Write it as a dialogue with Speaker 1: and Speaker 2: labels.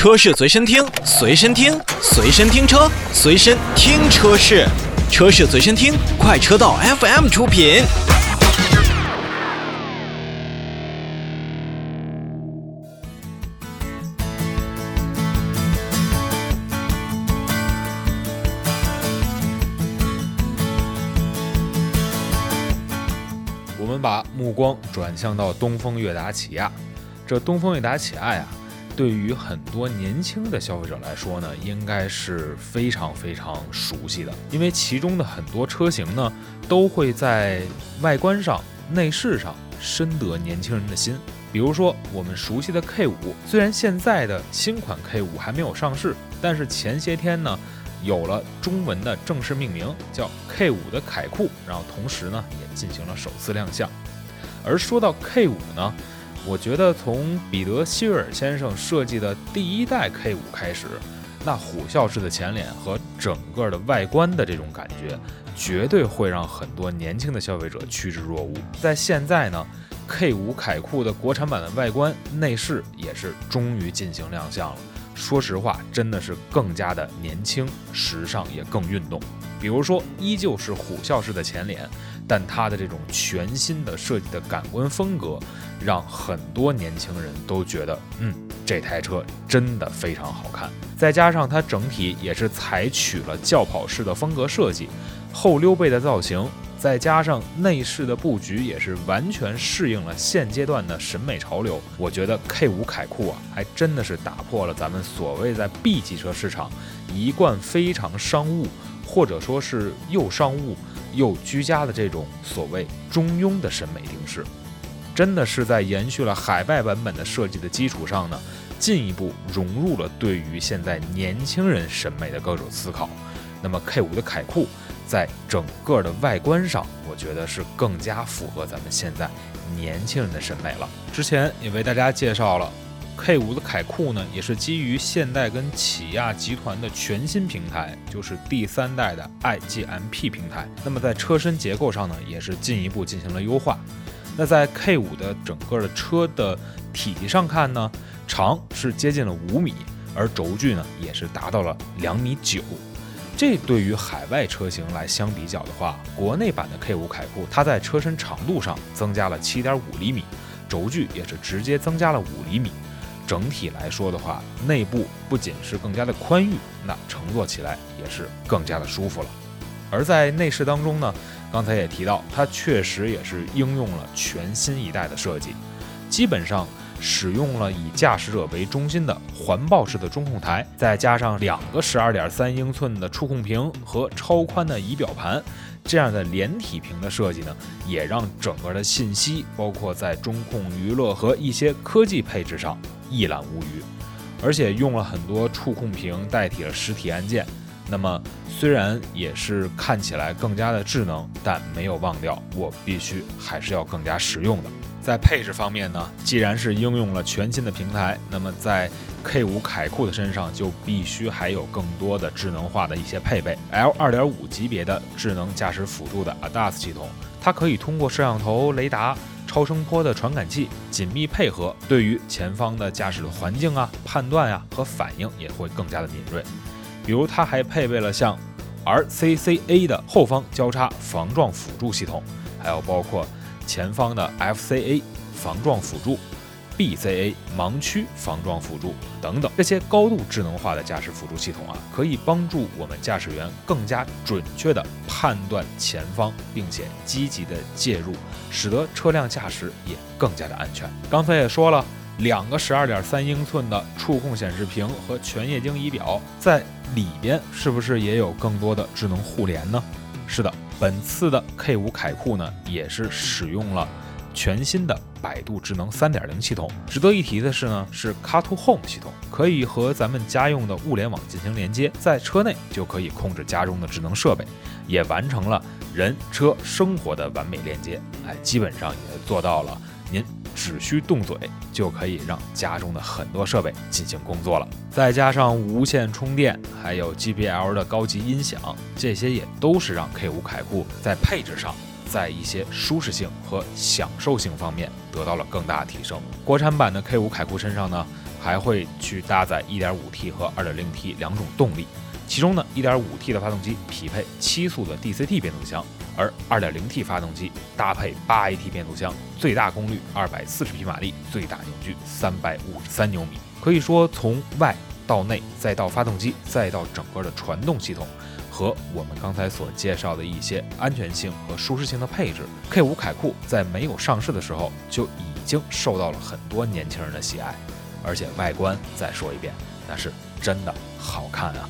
Speaker 1: 车市随身听，随身听，随身听车，随身听车市，车市随身听，快车道 FM 出品。
Speaker 2: 我们把目光转向到东风悦达起亚，这东风悦达起亚呀，对于很多年轻的消费者来说呢，应该是非常非常熟悉的，因为其中的很多车型呢，都会在外观上、内饰上深得年轻人的心。比如说我们熟悉的 K 五，虽然现在的新款 K 五还没有上市，但是前些天呢。有了中文的正式命名，叫 K 五的凯酷，然后同时呢也进行了首次亮相。而说到 K 五呢，我觉得从彼得希瑞尔先生设计的第一代 K 五开始，那虎啸式的前脸和整个的外观的这种感觉，绝对会让很多年轻的消费者趋之若鹜。在现在呢，K 五凯酷的国产版的外观内饰也是终于进行亮相了。说实话，真的是更加的年轻、时尚，也更运动。比如说，依旧是虎啸式的前脸，但它的这种全新的设计的感官风格，让很多年轻人都觉得，嗯，这台车真的非常好看。再加上它整体也是采取了轿跑式的风格设计，后溜背的造型。再加上内饰的布局也是完全适应了现阶段的审美潮流，我觉得 K 五凯酷啊，还真的是打破了咱们所谓在 B 级车市场一贯非常商务，或者说是又商务又居家的这种所谓中庸的审美定式，真的是在延续了海外版本的设计的基础上呢，进一步融入了对于现在年轻人审美的各种思考。那么 K 五的凯酷。在整个的外观上，我觉得是更加符合咱们现在年轻人的审美了。之前也为大家介绍了，K5 的凯酷呢，也是基于现代跟起亚集团的全新平台，就是第三代的 iGMP 平台。那么在车身结构上呢，也是进一步进行了优化。那在 K5 的整个的车的体积上看呢，长是接近了五米，而轴距呢也是达到了两米九。这对于海外车型来相比较的话，国内版的 K5 凯酷，它在车身长度上增加了七点五厘米，轴距也是直接增加了五厘米。整体来说的话，内部不仅是更加的宽裕，那乘坐起来也是更加的舒服了。而在内饰当中呢，刚才也提到，它确实也是应用了全新一代的设计，基本上。使用了以驾驶者为中心的环抱式的中控台，再加上两个十二点三英寸的触控屏和超宽的仪表盘，这样的连体屏的设计呢，也让整个的信息，包括在中控、娱乐和一些科技配置上一览无余。而且用了很多触控屏代替了实体按键，那么虽然也是看起来更加的智能，但没有忘掉我必须还是要更加实用的。在配置方面呢，既然是应用了全新的平台，那么在 K5 凯酷的身上就必须还有更多的智能化的一些配备。L 2.5级别的智能驾驶辅助的 ADAS 系统，它可以通过摄像头、雷达、超声波的传感器紧密配合，对于前方的驾驶的环境啊、判断呀和反应也会更加的敏锐。比如它还配备了像 RCCA 的后方交叉防撞辅助系统，还有包括。前方的 FCA 防撞辅助、BCA 盲区防撞辅助等等，这些高度智能化的驾驶辅助系统啊，可以帮助我们驾驶员更加准确地判断前方，并且积极地介入，使得车辆驾驶也更加的安全。刚才也说了，两个十二点三英寸的触控显示屏和全液晶仪表，在里边是不是也有更多的智能互联呢？是的。本次的 K 五凯酷呢，也是使用了全新的百度智能3.0系统。值得一提的是呢，是 Car to Home 系统，可以和咱们家用的物联网进行连接，在车内就可以控制家中的智能设备，也完成了人车生活的完美链接。哎，基本上也做到了。只需动嘴就可以让家中的很多设备进行工作了，再加上无线充电，还有 JBL 的高级音响，这些也都是让 K5 凯酷在配置上，在一些舒适性和享受性方面得到了更大提升。国产版的 K5 凯酷身上呢，还会去搭载 1.5T 和 2.0T 两种动力。其中呢，1.5T 的发动机匹配七速的 DCT 变速箱，而 2.0T 发动机搭配 8AT 变速箱，最大功率240匹马力，最大扭矩353牛米。可以说，从外到内，再到发动机，再到整个的传动系统，和我们刚才所介绍的一些安全性和舒适性的配置，K5 凯酷在没有上市的时候就已经受到了很多年轻人的喜爱，而且外观再说一遍，那是真的好看啊！